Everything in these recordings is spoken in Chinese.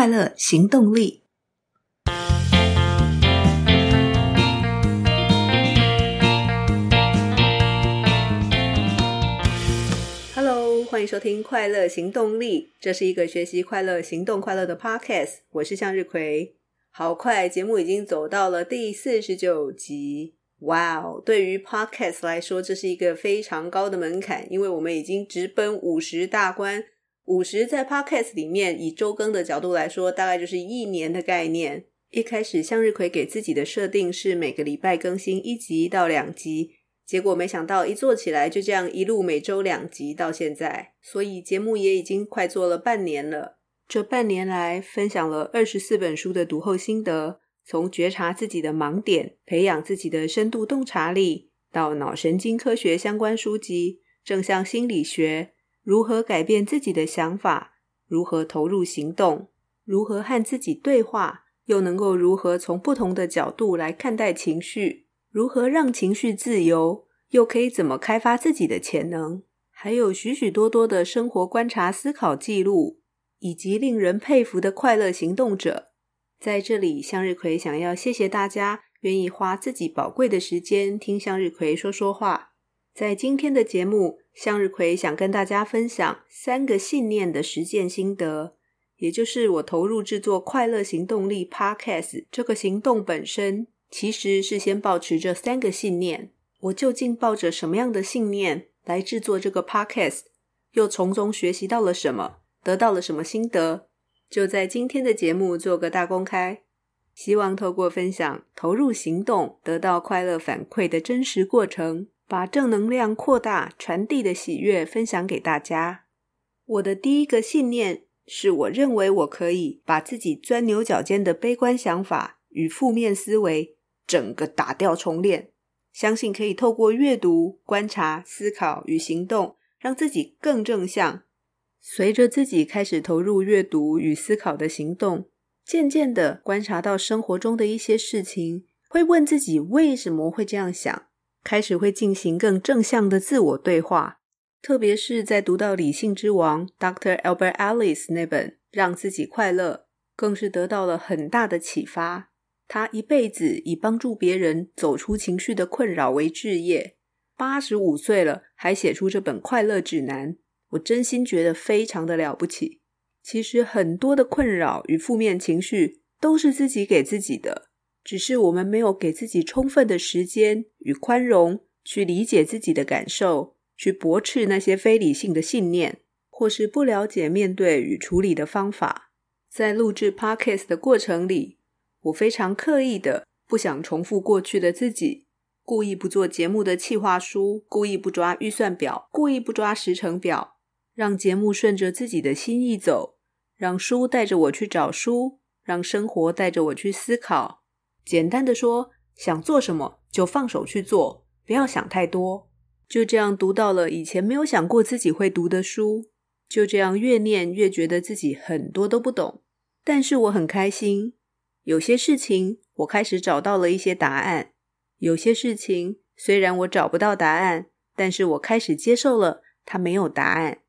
快乐行动力。Hello，欢迎收听《快乐行动力》，这是一个学习快乐、行动快乐的 Podcast。我是向日葵。好快，节目已经走到了第四十九集。哇哦！对于 Podcast 来说，这是一个非常高的门槛，因为我们已经直奔五十大关。五十在 Podcast 里面，以周更的角度来说，大概就是一年的概念。一开始向日葵给自己的设定是每个礼拜更新一集到两集，结果没想到一做起来就这样一路每周两集到现在，所以节目也已经快做了半年了。这半年来，分享了二十四本书的读后心得。从觉察自己的盲点，培养自己的深度洞察力，到脑神经科学相关书籍、正向心理学，如何改变自己的想法，如何投入行动，如何和自己对话，又能够如何从不同的角度来看待情绪，如何让情绪自由，又可以怎么开发自己的潜能，还有许许多多的生活观察、思考记录，以及令人佩服的快乐行动者。在这里，向日葵想要谢谢大家愿意花自己宝贵的时间听向日葵说说话。在今天的节目，向日葵想跟大家分享三个信念的实践心得，也就是我投入制作快乐行动力 Podcast 这个行动本身，其实是先抱持着三个信念。我究竟抱着什么样的信念来制作这个 Podcast，又从中学习到了什么，得到了什么心得？就在今天的节目做个大公开，希望透过分享投入行动得到快乐反馈的真实过程，把正能量扩大传递的喜悦分享给大家。我的第一个信念是我认为我可以把自己钻牛角尖的悲观想法与负面思维整个打掉重练，相信可以透过阅读、观察、思考与行动，让自己更正向。随着自己开始投入阅读与思考的行动，渐渐的观察到生活中的一些事情，会问自己为什么会这样想，开始会进行更正向的自我对话。特别是在读到理性之王 Dr. Albert Ellis 那本《让自己快乐》，更是得到了很大的启发。他一辈子以帮助别人走出情绪的困扰为置业，八十五岁了还写出这本快乐指南。我真心觉得非常的了不起。其实很多的困扰与负面情绪都是自己给自己的，只是我们没有给自己充分的时间与宽容，去理解自己的感受，去驳斥那些非理性的信念，或是不了解面对与处理的方法。在录制 Podcast 的过程里，我非常刻意的不想重复过去的自己。故意不做节目的企划书，故意不抓预算表，故意不抓时程表。让节目顺着自己的心意走，让书带着我去找书，让生活带着我去思考。简单的说，想做什么就放手去做，不要想太多。就这样读到了以前没有想过自己会读的书，就这样越念越觉得自己很多都不懂。但是我很开心，有些事情我开始找到了一些答案，有些事情虽然我找不到答案，但是我开始接受了它没有答案。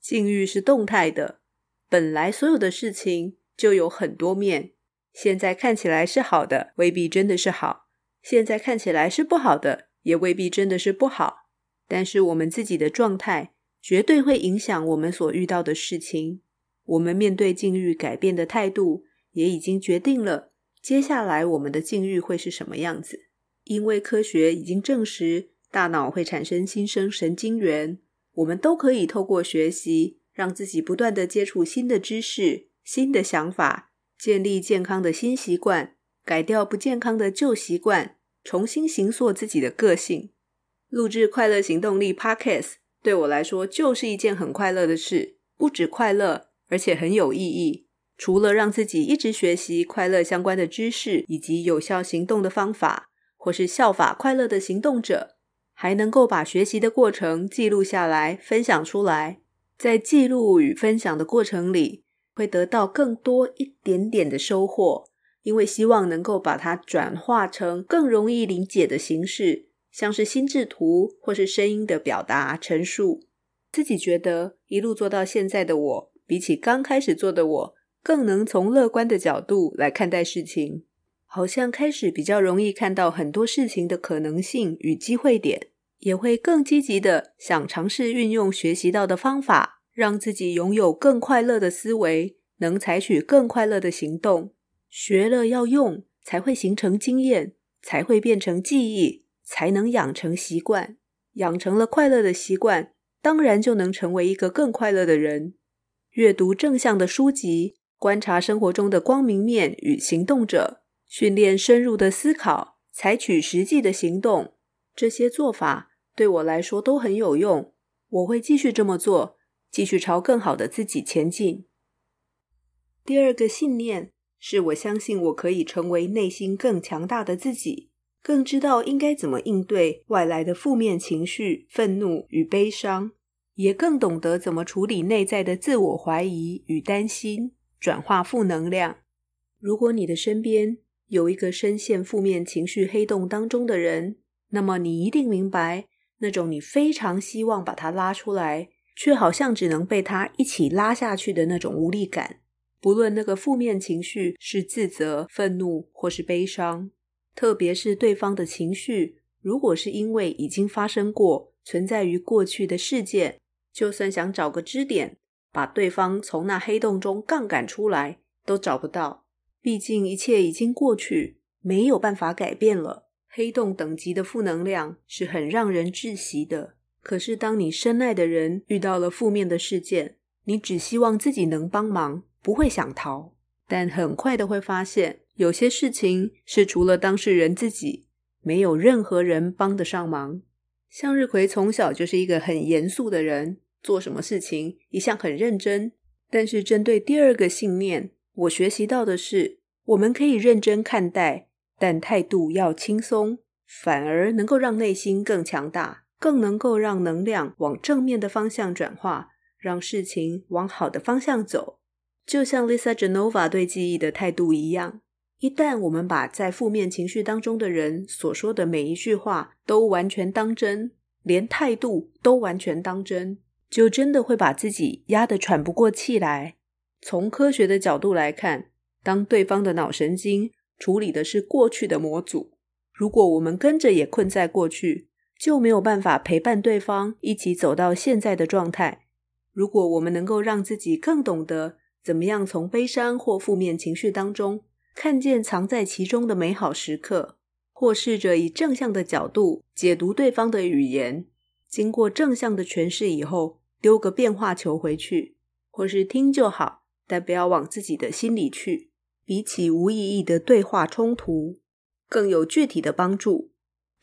境遇是动态的，本来所有的事情就有很多面。现在看起来是好的，未必真的是好；现在看起来是不好的，也未必真的是不好。但是我们自己的状态绝对会影响我们所遇到的事情。我们面对境遇改变的态度，也已经决定了接下来我们的境遇会是什么样子。因为科学已经证实，大脑会产生新生神经元。我们都可以透过学习，让自己不断地接触新的知识、新的想法，建立健康的新习惯，改掉不健康的旧习惯，重新形塑自己的个性。录制快乐行动力 Podcast 对我来说就是一件很快乐的事，不止快乐，而且很有意义。除了让自己一直学习快乐相关的知识以及有效行动的方法，或是效法快乐的行动者。还能够把学习的过程记录下来，分享出来。在记录与分享的过程里，会得到更多一点点的收获，因为希望能够把它转化成更容易理解的形式，像是心智图或是声音的表达陈述。自己觉得一路做到现在的我，比起刚开始做的我，更能从乐观的角度来看待事情，好像开始比较容易看到很多事情的可能性与机会点，也会更积极的想尝试运用学习到的方法，让自己拥有更快乐的思维，能采取更快乐的行动。学了要用，才会形成经验，才会变成记忆，才能养成习惯。养成了快乐的习惯，当然就能成为一个更快乐的人。阅读正向的书籍，观察生活中的光明面与行动者，训练深入的思考，采取实际的行动，这些做法对我来说都很有用。我会继续这么做，继续朝更好的自己前进。第二个信念是我相信我可以成为内心更强大的自己。更知道应该怎么应对外来的负面情绪、愤怒与悲伤，也更懂得怎么处理内在的自我怀疑与担心，转化负能量。如果你的身边有一个深陷负面情绪黑洞当中的人，那么你一定明白那种你非常希望把他拉出来，却好像只能被他一起拉下去的那种无力感。不论那个负面情绪是自责、愤怒或是悲伤。特别是对方的情绪，如果是因为已经发生过、存在于过去的事件，就算想找个支点，把对方从那黑洞中杠杆出来，都找不到。毕竟一切已经过去，没有办法改变了。黑洞等级的负能量是很让人窒息的。可是当你深爱的人遇到了负面的事件，你只希望自己能帮忙，不会想逃，但很快的会发现。有些事情是除了当事人自己，没有任何人帮得上忙。向日葵从小就是一个很严肃的人，做什么事情一向很认真。但是针对第二个信念，我学习到的是，我们可以认真看待，但态度要轻松，反而能够让内心更强大，更能够让能量往正面的方向转化，让事情往好的方向走。就像 Lisa Genova 对记忆的态度一样。一旦我们把在负面情绪当中的人所说的每一句话都完全当真，连态度都完全当真，就真的会把自己压得喘不过气来。从科学的角度来看，当对方的脑神经处理的是过去的模组，如果我们跟着也困在过去，就没有办法陪伴对方一起走到现在的状态。如果我们能够让自己更懂得怎么样从悲伤或负面情绪当中，看见藏在其中的美好时刻，或试着以正向的角度解读对方的语言，经过正向的诠释以后，丢个变化球回去，或是听就好，但不要往自己的心里去。比起无意义的对话冲突，更有具体的帮助。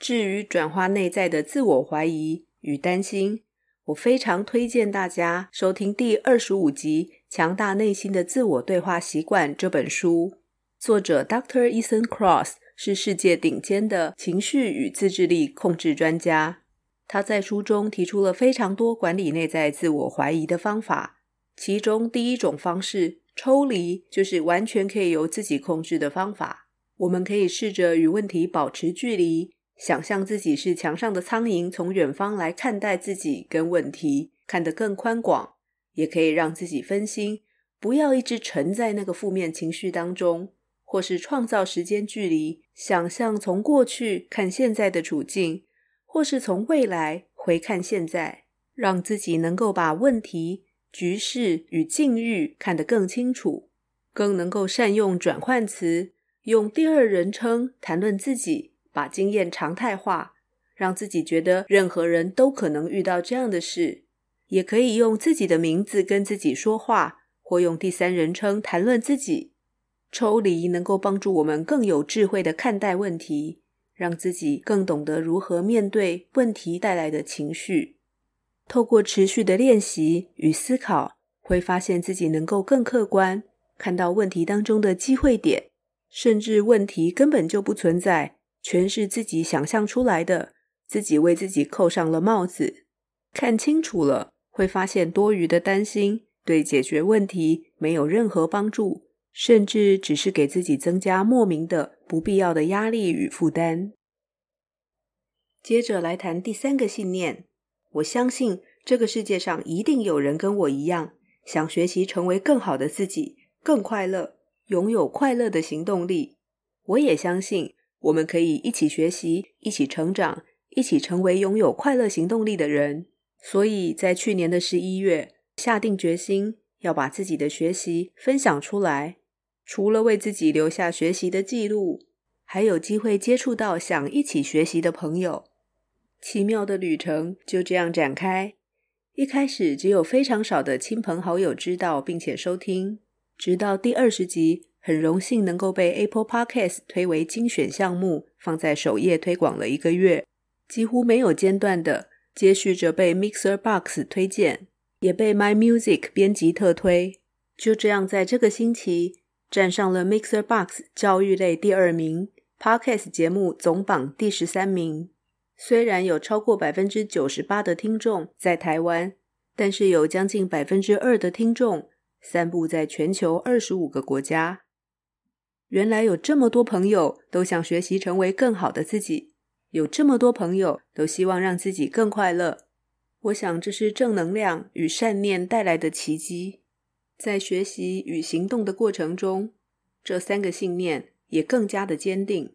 至于转化内在的自我怀疑与担心，我非常推荐大家收听第二十五集《强大内心的自我对话习惯》这本书。作者 Dr. Ethan Cross 是世界顶尖的情绪与自制力控制专家。他在书中提出了非常多管理内在自我怀疑的方法。其中第一种方式抽离，就是完全可以由自己控制的方法。我们可以试着与问题保持距离，想象自己是墙上的苍蝇，从远方来看待自己跟问题，看得更宽广。也可以让自己分心，不要一直沉在那个负面情绪当中。或是创造时间距离，想象从过去看现在的处境，或是从未来回看现在，让自己能够把问题、局势与境遇看得更清楚，更能够善用转换词，用第二人称谈论自己，把经验常态化，让自己觉得任何人都可能遇到这样的事，也可以用自己的名字跟自己说话，或用第三人称谈论自己。抽离能够帮助我们更有智慧的看待问题，让自己更懂得如何面对问题带来的情绪。透过持续的练习与思考，会发现自己能够更客观看到问题当中的机会点，甚至问题根本就不存在，全是自己想象出来的，自己为自己扣上了帽子。看清楚了，会发现多余的担心对解决问题没有任何帮助。甚至只是给自己增加莫名的不必要的压力与负担。接着来谈第三个信念：我相信这个世界上一定有人跟我一样，想学习成为更好的自己，更快乐，拥有快乐的行动力。我也相信，我们可以一起学习，一起成长，一起成为拥有快乐行动力的人。所以在去年的十一月，下定决心要把自己的学习分享出来。除了为自己留下学习的记录，还有机会接触到想一起学习的朋友。奇妙的旅程就这样展开。一开始只有非常少的亲朋好友知道并且收听，直到第二十集，很荣幸能够被 Apple Podcast 推为精选项目，放在首页推广了一个月，几乎没有间断的接续着被 Mixer Box 推荐，也被 My Music 编辑特推，就这样在这个星期站上了 Mixer Box 教育类第二名，Podcast 节目总榜第十三名。虽然有超过百分之九十八的听众在台湾，但是有将近百分之二的听众散布在全球二十五个国家。原来有这么多朋友都想学习成为更好的自己，有这么多朋友都希望让自己更快乐。我想这是正能量与善念带来的奇迹。在学习与行动的过程中，这三个信念也更加的坚定。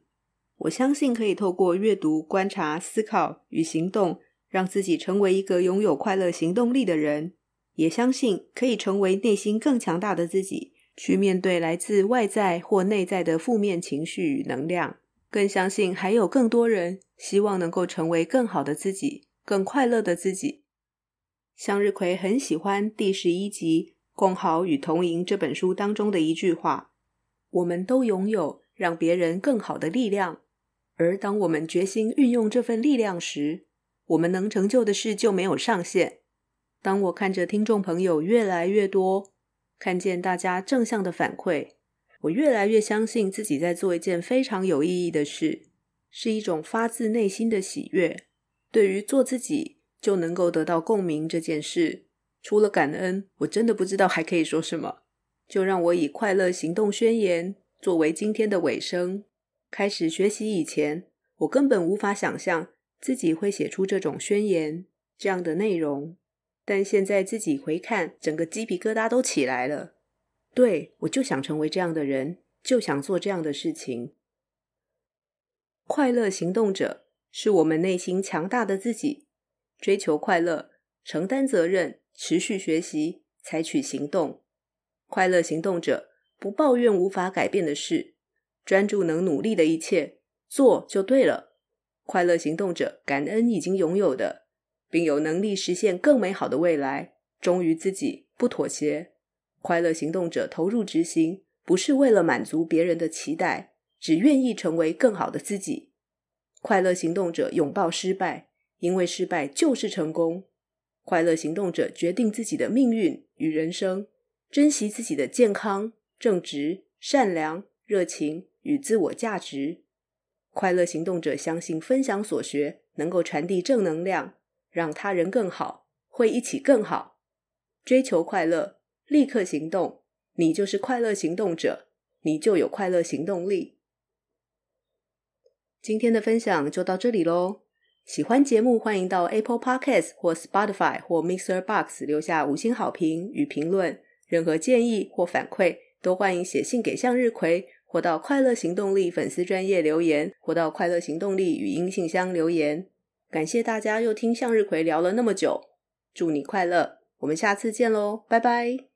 我相信可以透过阅读、观察、思考与行动，让自己成为一个拥有快乐行动力的人。也相信可以成为内心更强大的自己，去面对来自外在或内在的负面情绪与能量。更相信还有更多人希望能够成为更好的自己，更快乐的自己。向日葵很喜欢第十一集《共好与同赢》这本书当中的一句话：“我们都拥有让别人更好的力量。”而当我们决心运用这份力量时，我们能成就的事就没有上限。当我看着听众朋友越来越多，看见大家正向的反馈，我越来越相信自己在做一件非常有意义的事，是一种发自内心的喜悦。对于做自己就能够得到共鸣这件事，除了感恩，我真的不知道还可以说什么。就让我以快乐行动宣言作为今天的尾声。开始学习以前，我根本无法想象自己会写出这种宣言这样的内容。但现在自己回看，整个鸡皮疙瘩都起来了。对，我就想成为这样的人，就想做这样的事情。快乐行动者是我们内心强大的自己，追求快乐，承担责任，持续学习，采取行动。快乐行动者不抱怨无法改变的事。专注能努力的一切，做就对了。快乐行动者感恩已经拥有的，并有能力实现更美好的未来。忠于自己，不妥协。快乐行动者投入执行，不是为了满足别人的期待，只愿意成为更好的自己。快乐行动者拥抱失败，因为失败就是成功。快乐行动者决定自己的命运与人生，珍惜自己的健康、正直、善良、热情。与自我价值，快乐行动者相信分享所学能够传递正能量，让他人更好，会一起更好。追求快乐，立刻行动，你就是快乐行动者，你就有快乐行动力。今天的分享就到这里喽。喜欢节目，欢迎到 Apple Podcast 或 Spotify 或 Mixer Box 留下五星好评与评论。任何建议或反馈，都欢迎写信给向日葵。或到快乐行动力粉丝专业留言，或到快乐行动力语音信箱留言。感谢大家又听向日葵聊了那么久，祝你快乐，我们下次见喽，拜拜。